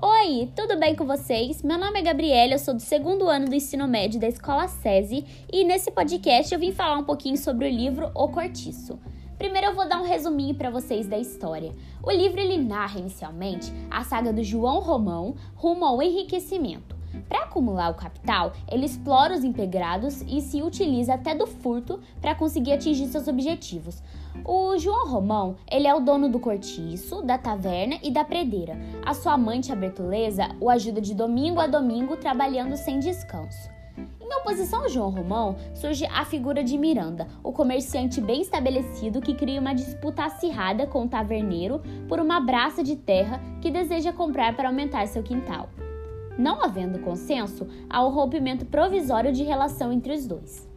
Oi, tudo bem com vocês? Meu nome é Gabriela, eu sou do segundo ano do ensino médio da Escola SESI e nesse podcast eu vim falar um pouquinho sobre o livro O Cortiço. Primeiro eu vou dar um resuminho para vocês da história. O livro ele narra inicialmente a saga do João Romão rumo ao enriquecimento. Para acumular o capital, ele explora os empregados e se utiliza até do furto para conseguir atingir seus objetivos. O João Romão, ele é o dono do cortiço, da taverna e da predeira. A sua amante, a Bertoleza, o ajuda de domingo a domingo trabalhando sem descanso. Em oposição ao João Romão, surge a figura de Miranda, o comerciante bem estabelecido que cria uma disputa acirrada com o taverneiro por uma braça de terra que deseja comprar para aumentar seu quintal. Não havendo consenso, há o rompimento provisório de relação entre os dois.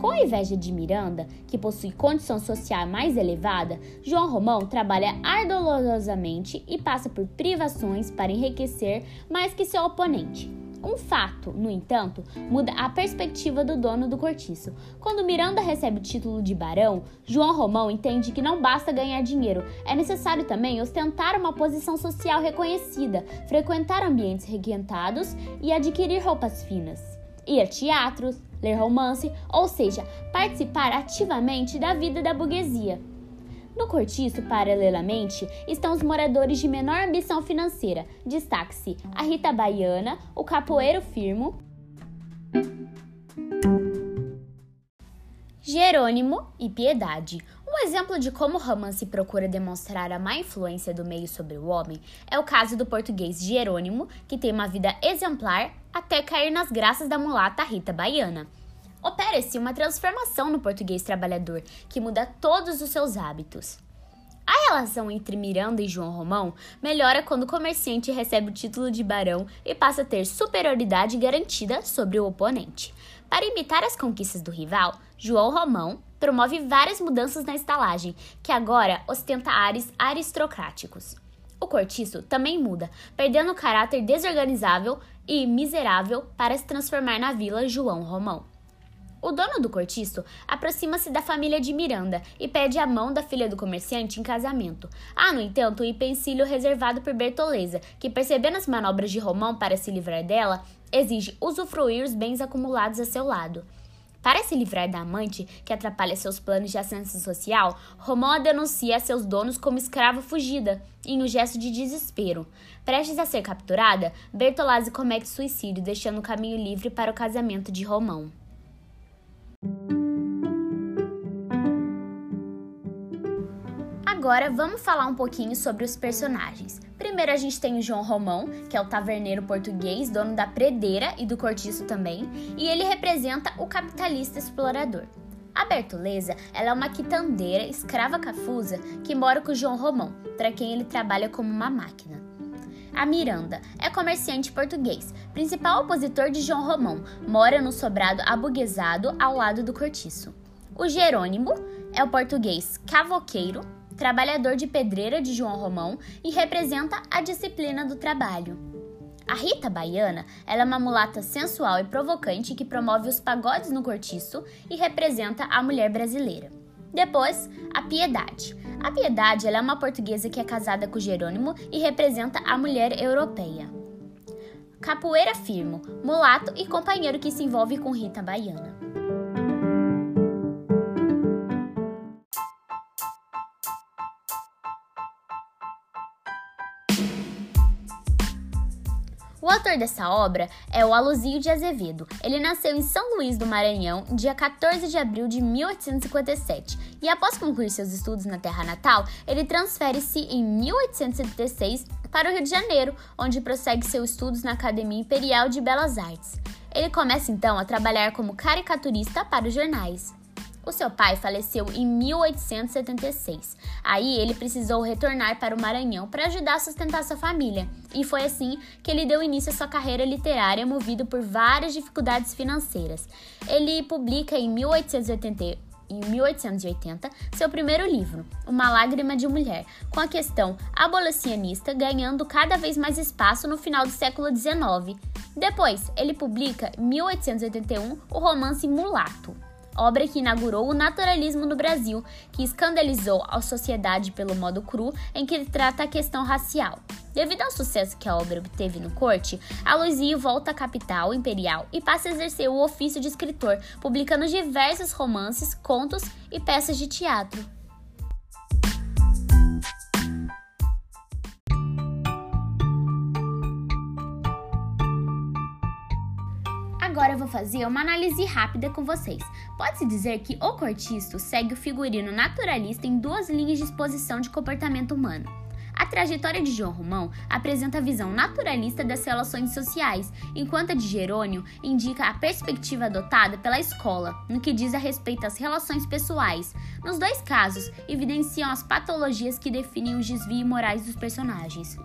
Com a inveja de Miranda, que possui condição social mais elevada, João Romão trabalha ardorosamente e passa por privações para enriquecer mais que seu oponente. Um fato, no entanto, muda a perspectiva do dono do cortiço. Quando Miranda recebe o título de barão, João Romão entende que não basta ganhar dinheiro, é necessário também ostentar uma posição social reconhecida, frequentar ambientes requentados e adquirir roupas finas. Ir a teatros, ler romance, ou seja, participar ativamente da vida da burguesia. No cortiço, paralelamente, estão os moradores de menor ambição financeira. Destaque-se a Rita Baiana, o capoeiro firmo, Jerônimo e Piedade. Um exemplo de como o romance procura demonstrar a má influência do meio sobre o homem é o caso do português Jerônimo, que tem uma vida exemplar até cair nas graças da mulata Rita Baiana. Opera-se uma transformação no português trabalhador que muda todos os seus hábitos. A relação entre Miranda e João Romão melhora quando o comerciante recebe o título de barão e passa a ter superioridade garantida sobre o oponente. Para imitar as conquistas do rival, João Romão promove várias mudanças na estalagem, que agora ostenta ares aristocráticos. O cortiço também muda, perdendo o caráter desorganizável e miserável para se transformar na vila João Romão. O dono do cortiço aproxima-se da família de Miranda e pede a mão da filha do comerciante em casamento. Há, no entanto, um empecilho reservado por Bertoleza, que, percebendo as manobras de Romão para se livrar dela, exige usufruir os bens acumulados a seu lado. Para se livrar da amante, que atrapalha seus planos de ascensão social, Romão denuncia a seus donos como escrava fugida, em um gesto de desespero. Prestes a ser capturada, Bertolazzi comete suicídio, deixando o caminho livre para o casamento de Romão. Agora vamos falar um pouquinho sobre os personagens. Primeiro a gente tem o João Romão, que é o taverneiro português, dono da predeira e do cortiço também, e ele representa o capitalista explorador. A Bertoleza ela é uma quitandeira, escrava cafusa, que mora com o João Romão, para quem ele trabalha como uma máquina. A Miranda é comerciante português, principal opositor de João Romão, mora no sobrado abuguesado ao lado do cortiço. O Jerônimo é o português cavoqueiro, trabalhador de pedreira de João Romão e representa a disciplina do trabalho. A Rita Baiana ela é uma mulata sensual e provocante que promove os pagodes no cortiço e representa a mulher brasileira. Depois, a Piedade. A Piedade é uma portuguesa que é casada com Jerônimo e representa a mulher europeia. Capoeira firmo, mulato e companheiro que se envolve com Rita Baiana. O autor dessa obra é o Aluzio de Azevedo. Ele nasceu em São Luís do Maranhão, dia 14 de abril de 1857, e após concluir seus estudos na terra natal, ele transfere-se em 1876 para o Rio de Janeiro, onde prossegue seus estudos na Academia Imperial de Belas Artes. Ele começa então a trabalhar como caricaturista para os jornais. O seu pai faleceu em 1876. Aí ele precisou retornar para o Maranhão para ajudar a sustentar sua família, e foi assim que ele deu início à sua carreira literária, movido por várias dificuldades financeiras. Ele publica em 1880 em 1880, seu primeiro livro, Uma Lágrima de Mulher, com a questão abolicionista ganhando cada vez mais espaço no final do século XIX. Depois, ele publica, em 1881, o romance Mulato obra que inaugurou o naturalismo no Brasil, que escandalizou a sociedade pelo modo cru em que ele trata a questão racial. Devido ao sucesso que a obra obteve no corte, Aloysio volta à capital imperial e passa a exercer o ofício de escritor, publicando diversos romances, contos e peças de teatro. Agora eu vou fazer uma análise rápida com vocês. Pode-se dizer que o cortiço segue o figurino naturalista em duas linhas de exposição de comportamento humano. A trajetória de João Romão apresenta a visão naturalista das relações sociais, enquanto a de Jerônimo indica a perspectiva adotada pela escola, no que diz a respeito às relações pessoais. Nos dois casos, evidenciam as patologias que definem os desvios morais dos personagens.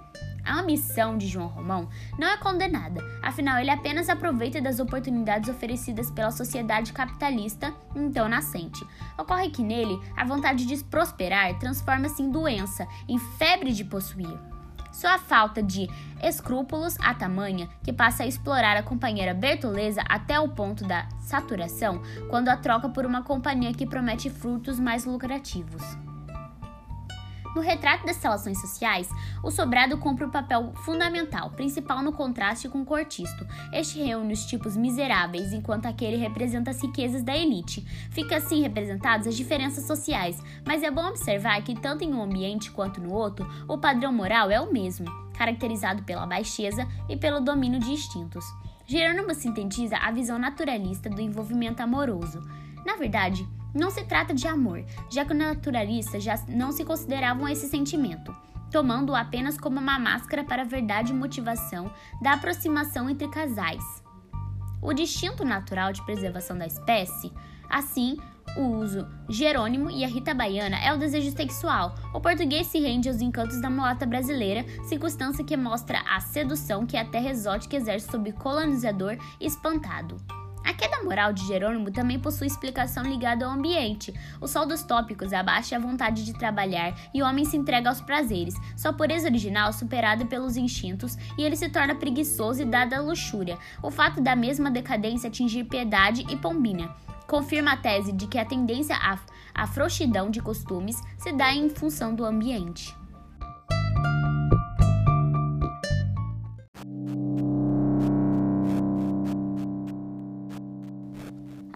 A ambição de João Romão não é condenada, afinal, ele apenas aproveita das oportunidades oferecidas pela sociedade capitalista então nascente. Ocorre que nele, a vontade de prosperar transforma-se em doença, em febre de possuir. Sua falta de escrúpulos a tamanha que passa a explorar a companheira Bertoleza até o ponto da saturação, quando a troca por uma companhia que promete frutos mais lucrativos. No retrato das relações sociais, o sobrado cumpre o um papel fundamental, principal no contraste com o cortisto. Este reúne os tipos miseráveis, enquanto aquele representa as riquezas da elite. Fica assim representadas as diferenças sociais, mas é bom observar que tanto em um ambiente quanto no outro, o padrão moral é o mesmo, caracterizado pela baixeza e pelo domínio de instintos. Jerônimo sintetiza a visão naturalista do envolvimento amoroso. Na verdade, não se trata de amor, já que os naturalistas já não se consideravam esse sentimento, tomando-o apenas como uma máscara para a verdade e motivação da aproximação entre casais. O distinto natural de preservação da espécie, assim, o uso Jerônimo e a Rita Baiana é o desejo sexual. O português se rende aos encantos da mulata brasileira, circunstância que mostra a sedução que a terra exótica exerce sobre colonizador espantado. A queda moral de Jerônimo também possui explicação ligada ao ambiente. O sol dos tópicos abaixa a vontade de trabalhar e o homem se entrega aos prazeres, sua pureza original superada pelos instintos e ele se torna preguiçoso e dada a luxúria. O fato da mesma decadência atingir piedade e pombinha confirma a tese de que a tendência à, à frouxidão de costumes se dá em função do ambiente.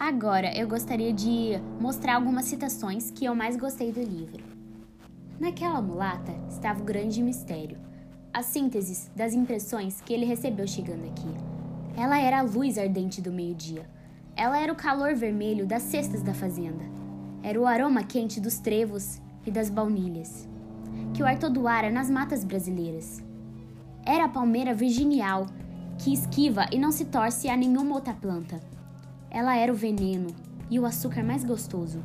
Agora eu gostaria de mostrar algumas citações que eu mais gostei do livro. Naquela mulata estava o grande mistério, a síntese das impressões que ele recebeu chegando aqui. Ela era a luz ardente do meio-dia. Ela era o calor vermelho das cestas da fazenda. Era o aroma quente dos trevos e das baunilhas, que o ar todoara nas matas brasileiras. Era a palmeira virginial, que esquiva e não se torce a nenhuma outra planta ela era o veneno e o açúcar mais gostoso.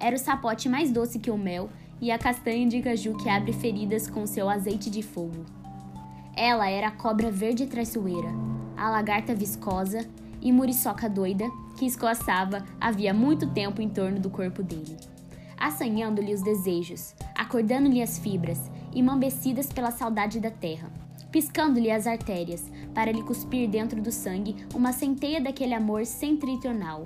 Era o sapote mais doce que o mel e a castanha de caju que abre feridas com seu azeite de fogo. Ela era a cobra verde traiçoeira, a lagarta viscosa e muriçoca doida que escoçava havia muito tempo em torno do corpo dele, assanhando-lhe os desejos, acordando-lhe as fibras, imambecidas pela saudade da terra piscando-lhe as artérias, para lhe cuspir dentro do sangue uma centeia daquele amor centritonal.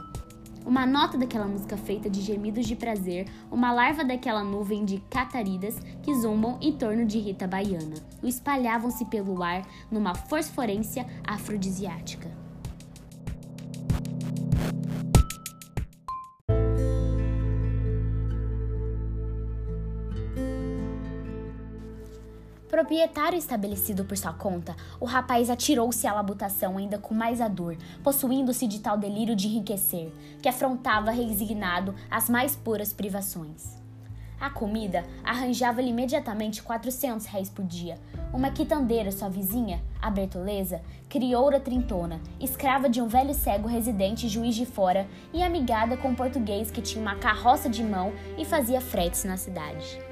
Uma nota daquela música feita de gemidos de prazer, uma larva daquela nuvem de cataridas que zumbam em torno de Rita Baiana, o espalhavam-se pelo ar numa fosforência afrodisiática. Proprietário estabelecido por sua conta, o rapaz atirou-se à labutação ainda com mais a dor, possuindo-se de tal delírio de enriquecer, que afrontava resignado as mais puras privações. A comida arranjava-lhe imediatamente 400 réis por dia. Uma quitandeira, sua vizinha, a Bertoleza, crioura trintona, escrava de um velho cego residente juiz de fora e amigada com um português que tinha uma carroça de mão e fazia fretes na cidade.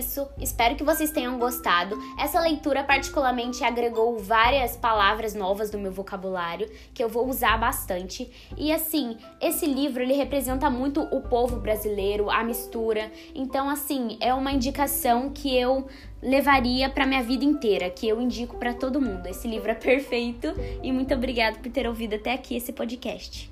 Isso, espero que vocês tenham gostado. Essa leitura particularmente agregou várias palavras novas no meu vocabulário que eu vou usar bastante. E assim, esse livro ele representa muito o povo brasileiro, a mistura. Então assim, é uma indicação que eu levaria para minha vida inteira, que eu indico para todo mundo. Esse livro é perfeito e muito obrigada por ter ouvido até aqui esse podcast.